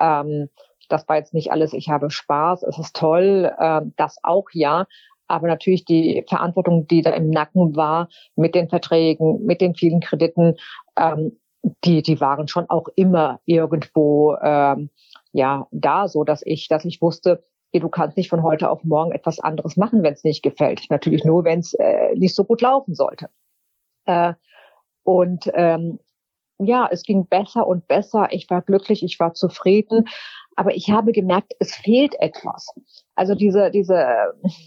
Ähm, das war jetzt nicht alles, ich habe Spaß, es ist toll, äh, das auch ja. Aber natürlich die Verantwortung, die da im Nacken war, mit den Verträgen, mit den vielen Krediten, ähm, die, die waren schon auch immer irgendwo ähm, ja da, so dass ich, dass ich wusste, du kannst nicht von heute auf morgen etwas anderes machen, wenn es nicht gefällt. Natürlich nur, wenn es äh, nicht so gut laufen sollte. Äh, und ähm, ja, es ging besser und besser. Ich war glücklich, ich war zufrieden. Aber ich habe gemerkt, es fehlt etwas. Also diese, diese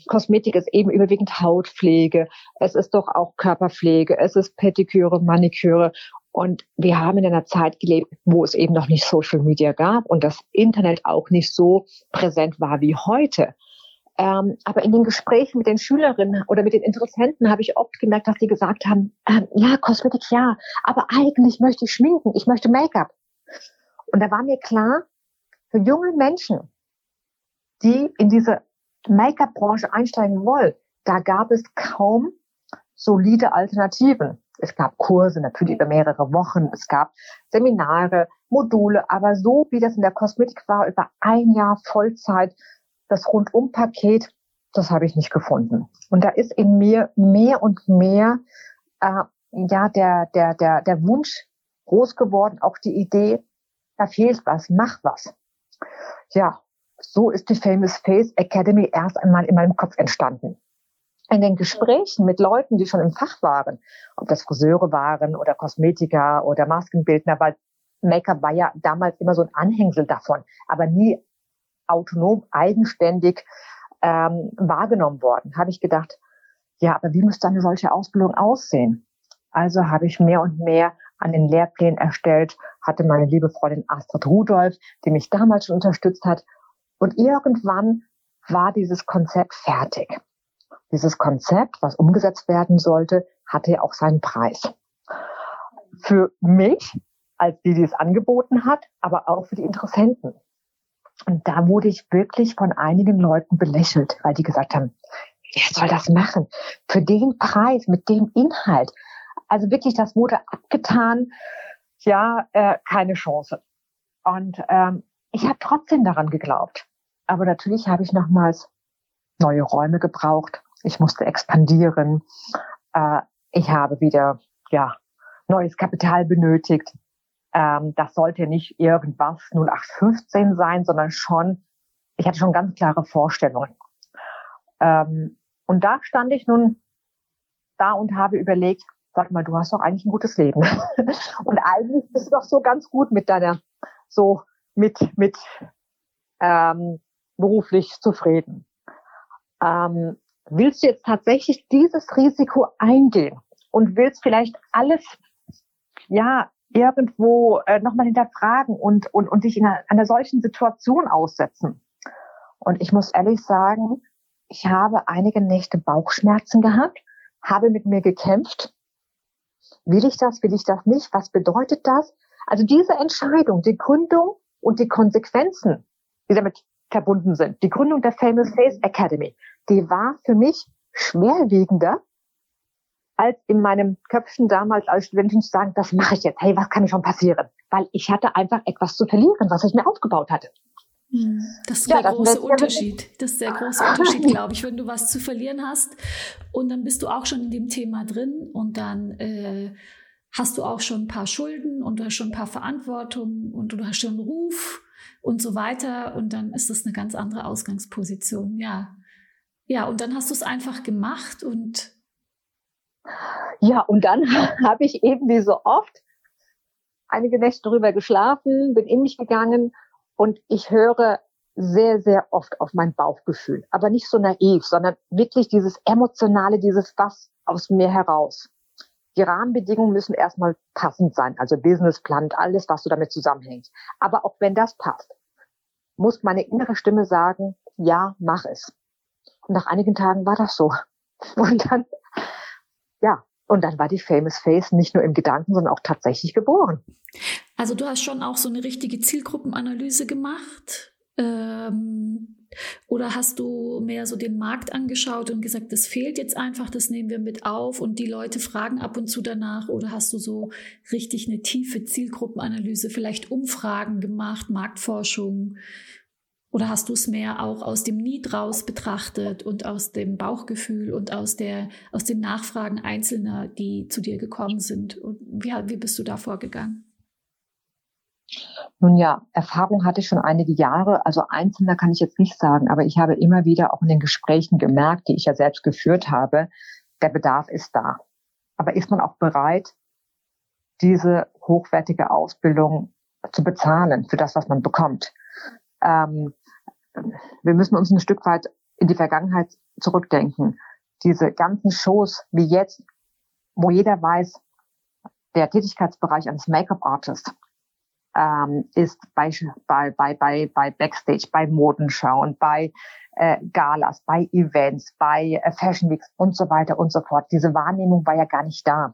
Kosmetik ist eben überwiegend Hautpflege. Es ist doch auch Körperpflege. Es ist Pediküre, Maniküre. Und wir haben in einer Zeit gelebt, wo es eben noch nicht Social Media gab und das Internet auch nicht so präsent war wie heute. Ähm, aber in den Gesprächen mit den Schülerinnen oder mit den Interessenten habe ich oft gemerkt, dass die gesagt haben, ähm, ja, Kosmetik ja, aber eigentlich möchte ich schminken, ich möchte Make-up. Und da war mir klar, für junge Menschen, die in diese Make-up-Branche einsteigen wollen, da gab es kaum solide Alternativen. Es gab Kurse natürlich über mehrere Wochen, es gab Seminare, Module, aber so wie das in der Kosmetik war, über ein Jahr Vollzeit, das Rundumpaket, das habe ich nicht gefunden. Und da ist in mir mehr und mehr äh, ja der der der der Wunsch groß geworden, auch die Idee, da fehlt was, mach was. Ja, so ist die Famous Face Academy erst einmal in meinem Kopf entstanden. In den Gesprächen mit Leuten, die schon im Fach waren, ob das Friseure waren oder Kosmetiker oder Maskenbildner, weil Make-up war ja damals immer so ein Anhängsel davon, aber nie autonom, eigenständig ähm, wahrgenommen worden, habe ich gedacht, ja, aber wie müsste eine solche Ausbildung aussehen? Also habe ich mehr und mehr an den Lehrplänen erstellt, hatte meine liebe Freundin Astrid Rudolph, die mich damals schon unterstützt hat. Und irgendwann war dieses Konzept fertig. Dieses Konzept, was umgesetzt werden sollte, hatte ja auch seinen Preis. Für mich, als die, die es angeboten hat, aber auch für die Interessenten. Und da wurde ich wirklich von einigen Leuten belächelt, weil die gesagt haben, wer soll das machen? Für den Preis, mit dem Inhalt. Also wirklich, das wurde abgetan. Ja, äh, keine Chance. Und ähm, ich habe trotzdem daran geglaubt. Aber natürlich habe ich nochmals neue Räume gebraucht. Ich musste expandieren. Äh, ich habe wieder ja neues Kapital benötigt. Ähm, das sollte nicht irgendwas 0815 sein, sondern schon, ich hatte schon ganz klare Vorstellungen. Ähm, und da stand ich nun da und habe überlegt, sag mal, du hast doch eigentlich ein gutes Leben. Und eigentlich bist du doch so ganz gut mit deiner, so mit, mit ähm, beruflich zufrieden. ähm, willst du jetzt tatsächlich dieses Risiko eingehen und willst vielleicht alles, ja, irgendwo äh, nochmal hinterfragen und, und, und dich in einer, einer solchen Situation aussetzen. Und ich muss ehrlich sagen, ich habe einige Nächte Bauchschmerzen gehabt, habe mit mir gekämpft. Will ich das, will ich das nicht? Was bedeutet das? Also diese Entscheidung, die Gründung und die Konsequenzen, die damit verbunden sind, die Gründung der Famous Face Academy, die war für mich schwerwiegender als in meinem Köpfchen damals als Studentin zu sagen, das mache ich jetzt. Hey, was kann schon passieren? Weil ich hatte einfach etwas zu verlieren, was ich mir aufgebaut hatte. Hm, das ist ja, der große Unterschied. Das ist der große Unterschied, glaube ich, wenn du was zu verlieren hast. Und dann bist du auch schon in dem Thema drin und dann äh, hast du auch schon ein paar Schulden und du hast schon ein paar Verantwortungen und du hast schon einen Ruf und so weiter. Und dann ist das eine ganz andere Ausgangsposition. Ja. Ja, und dann hast du es einfach gemacht und ja, und dann habe ich eben wie so oft einige Nächte drüber geschlafen, bin in mich gegangen und ich höre sehr, sehr oft auf mein Bauchgefühl. Aber nicht so naiv, sondern wirklich dieses emotionale, dieses was aus mir heraus. Die Rahmenbedingungen müssen erstmal passend sein, also Businessplan, alles, was so damit zusammenhängt. Aber auch wenn das passt, muss meine innere Stimme sagen, ja, mach es. Und nach einigen Tagen war das so. Und dann, ja, und dann war die Famous Face nicht nur im Gedanken, sondern auch tatsächlich geboren. Also du hast schon auch so eine richtige Zielgruppenanalyse gemacht? Ähm, oder hast du mehr so den Markt angeschaut und gesagt, das fehlt jetzt einfach, das nehmen wir mit auf und die Leute fragen ab und zu danach? Oder hast du so richtig eine tiefe Zielgruppenanalyse, vielleicht Umfragen gemacht, Marktforschung? Oder hast du es mehr auch aus dem Need raus betrachtet und aus dem Bauchgefühl und aus, der, aus den Nachfragen Einzelner, die zu dir gekommen sind? Und wie, wie bist du da vorgegangen? Nun ja, Erfahrung hatte ich schon einige Jahre. Also Einzelner kann ich jetzt nicht sagen, aber ich habe immer wieder auch in den Gesprächen gemerkt, die ich ja selbst geführt habe, der Bedarf ist da. Aber ist man auch bereit, diese hochwertige Ausbildung zu bezahlen für das, was man bekommt? Ähm, wir müssen uns ein Stück weit in die Vergangenheit zurückdenken. Diese ganzen Shows wie jetzt, wo jeder weiß, der Tätigkeitsbereich eines Make-up-Artists ähm, ist bei, bei, bei, bei, Backstage, bei Modenschauen, bei äh, Galas, bei Events, bei äh, Fashion Weeks und so weiter und so fort. Diese Wahrnehmung war ja gar nicht da.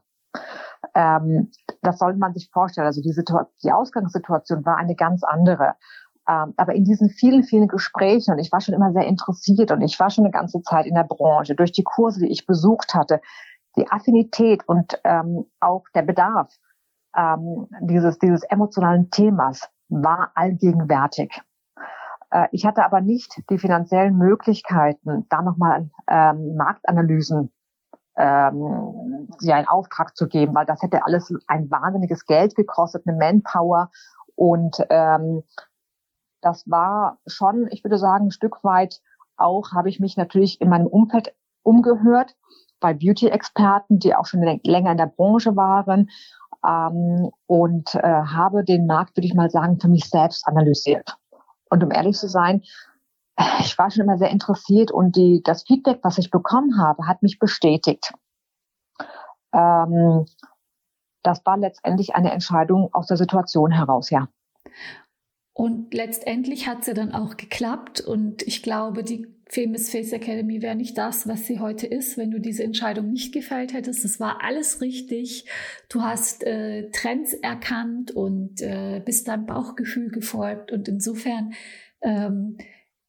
Ähm, das soll man sich vorstellen. Also diese, die Ausgangssituation war eine ganz andere. Ähm, aber in diesen vielen, vielen Gesprächen, und ich war schon immer sehr interessiert und ich war schon eine ganze Zeit in der Branche, durch die Kurse, die ich besucht hatte, die Affinität und ähm, auch der Bedarf ähm, dieses, dieses emotionalen Themas war allgegenwärtig. Äh, ich hatte aber nicht die finanziellen Möglichkeiten, da nochmal ähm, Marktanalysen ähm, ja, in Auftrag zu geben, weil das hätte alles ein wahnsinniges Geld gekostet, eine Manpower und ähm, das war schon, ich würde sagen, ein Stück weit auch, habe ich mich natürlich in meinem Umfeld umgehört, bei Beauty-Experten, die auch schon länger in der Branche waren ähm, und äh, habe den Markt, würde ich mal sagen, für mich selbst analysiert. Und um ehrlich zu sein, ich war schon immer sehr interessiert und die, das Feedback, was ich bekommen habe, hat mich bestätigt. Ähm, das war letztendlich eine Entscheidung aus der Situation heraus, ja. Und letztendlich hat es ja dann auch geklappt. Und ich glaube, die Famous Face Academy wäre nicht das, was sie heute ist, wenn du diese Entscheidung nicht gefällt hättest. Das war alles richtig. Du hast äh, Trends erkannt und äh, bist deinem Bauchgefühl gefolgt. Und insofern ähm,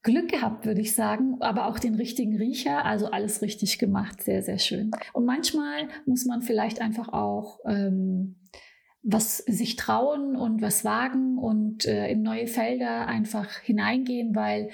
Glück gehabt, würde ich sagen, aber auch den richtigen Riecher. Also alles richtig gemacht. Sehr, sehr schön. Und manchmal muss man vielleicht einfach auch ähm, was sich trauen und was wagen und äh, in neue Felder einfach hineingehen, weil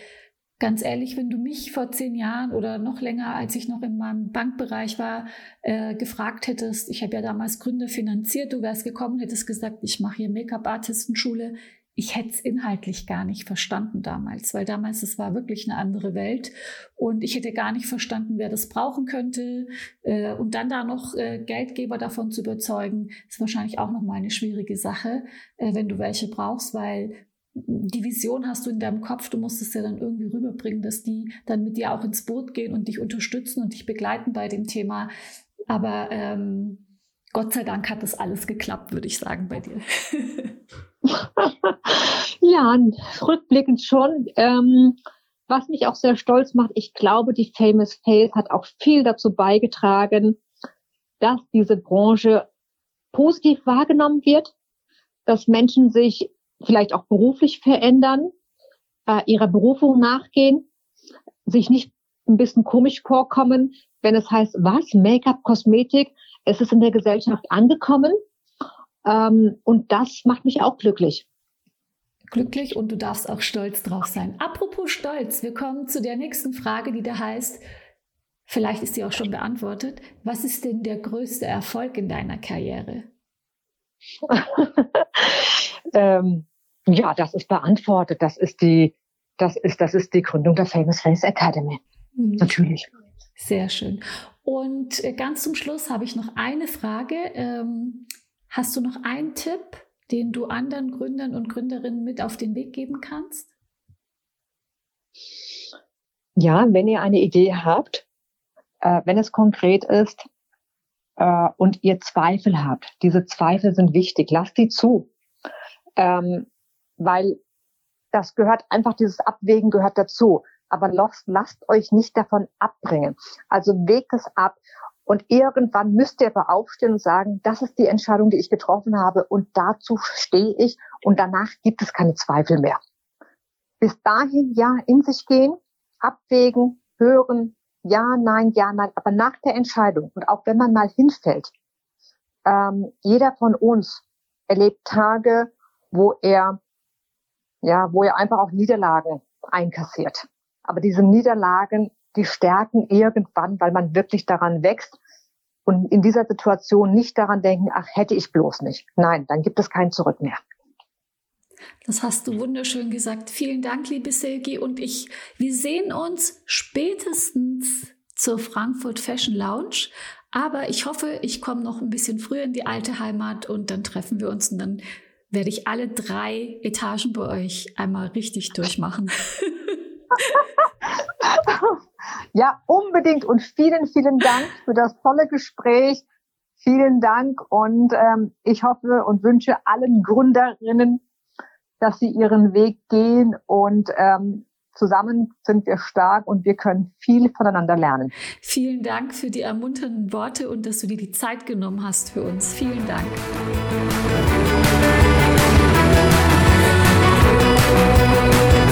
ganz ehrlich, wenn du mich vor zehn Jahren oder noch länger, als ich noch in meinem Bankbereich war, äh, gefragt hättest, ich habe ja damals Gründe finanziert, du wärst gekommen, hättest gesagt, ich mache hier Make-up-Artistenschule, ich hätte es inhaltlich gar nicht verstanden damals, weil damals es war wirklich eine andere Welt und ich hätte gar nicht verstanden, wer das brauchen könnte äh, und dann da noch äh, Geldgeber davon zu überzeugen, ist wahrscheinlich auch noch mal eine schwierige Sache, äh, wenn du welche brauchst, weil die Vision hast du in deinem Kopf, du musst es ja dann irgendwie rüberbringen, dass die dann mit dir auch ins Boot gehen und dich unterstützen und dich begleiten bei dem Thema. Aber ähm, Gott sei Dank hat das alles geklappt, würde ich sagen, bei dir. ja, rückblickend schon. Ähm, was mich auch sehr stolz macht, ich glaube, die Famous Fails hat auch viel dazu beigetragen, dass diese Branche positiv wahrgenommen wird, dass Menschen sich vielleicht auch beruflich verändern, äh, ihrer Berufung nachgehen, sich nicht ein bisschen komisch vorkommen, wenn es heißt, was, Make-up, Kosmetik, es ist in der Gesellschaft angekommen. Ähm, und das macht mich auch glücklich. Glücklich und du darfst auch stolz drauf sein. Apropos Stolz, wir kommen zu der nächsten Frage, die da heißt, vielleicht ist die auch schon beantwortet, was ist denn der größte Erfolg in deiner Karriere? ähm, ja, das ist beantwortet. Das ist die, das ist, das ist die Gründung der Famous Face Academy. Mhm. Natürlich. Sehr schön. Und äh, ganz zum Schluss habe ich noch eine Frage. Ähm, hast du noch einen Tipp, den du anderen Gründern und Gründerinnen mit auf den Weg geben kannst? Ja, wenn ihr eine Idee habt, äh, wenn es konkret ist äh, und ihr Zweifel habt, diese Zweifel sind wichtig, lasst die zu. Ähm, weil das gehört einfach, dieses Abwägen gehört dazu. Aber lasst, lasst euch nicht davon abbringen. Also wegt es ab. Und irgendwann müsst ihr aber aufstehen und sagen, das ist die Entscheidung, die ich getroffen habe und dazu stehe ich und danach gibt es keine Zweifel mehr. Bis dahin ja in sich gehen, abwägen, hören, ja, nein, ja, nein, aber nach der Entscheidung und auch wenn man mal hinfällt, ähm, jeder von uns erlebt Tage, wo er ja, wo er einfach auch Niederlagen einkassiert. Aber diese Niederlagen, die stärken irgendwann, weil man wirklich daran wächst und in dieser Situation nicht daran denken, ach, hätte ich bloß nicht. Nein, dann gibt es kein Zurück mehr. Das hast du wunderschön gesagt. Vielen Dank, liebe Silgi. Und ich, wir sehen uns spätestens zur Frankfurt Fashion Lounge. Aber ich hoffe, ich komme noch ein bisschen früher in die alte Heimat und dann treffen wir uns und dann werde ich alle drei Etagen bei euch einmal richtig durchmachen. ja, unbedingt und vielen, vielen Dank für das tolle Gespräch. Vielen Dank und ähm, ich hoffe und wünsche allen Gründerinnen, dass sie ihren Weg gehen und ähm, zusammen sind wir stark und wir können viel voneinander lernen. Vielen Dank für die ermunternden Worte und dass du dir die Zeit genommen hast für uns. Vielen Dank. You.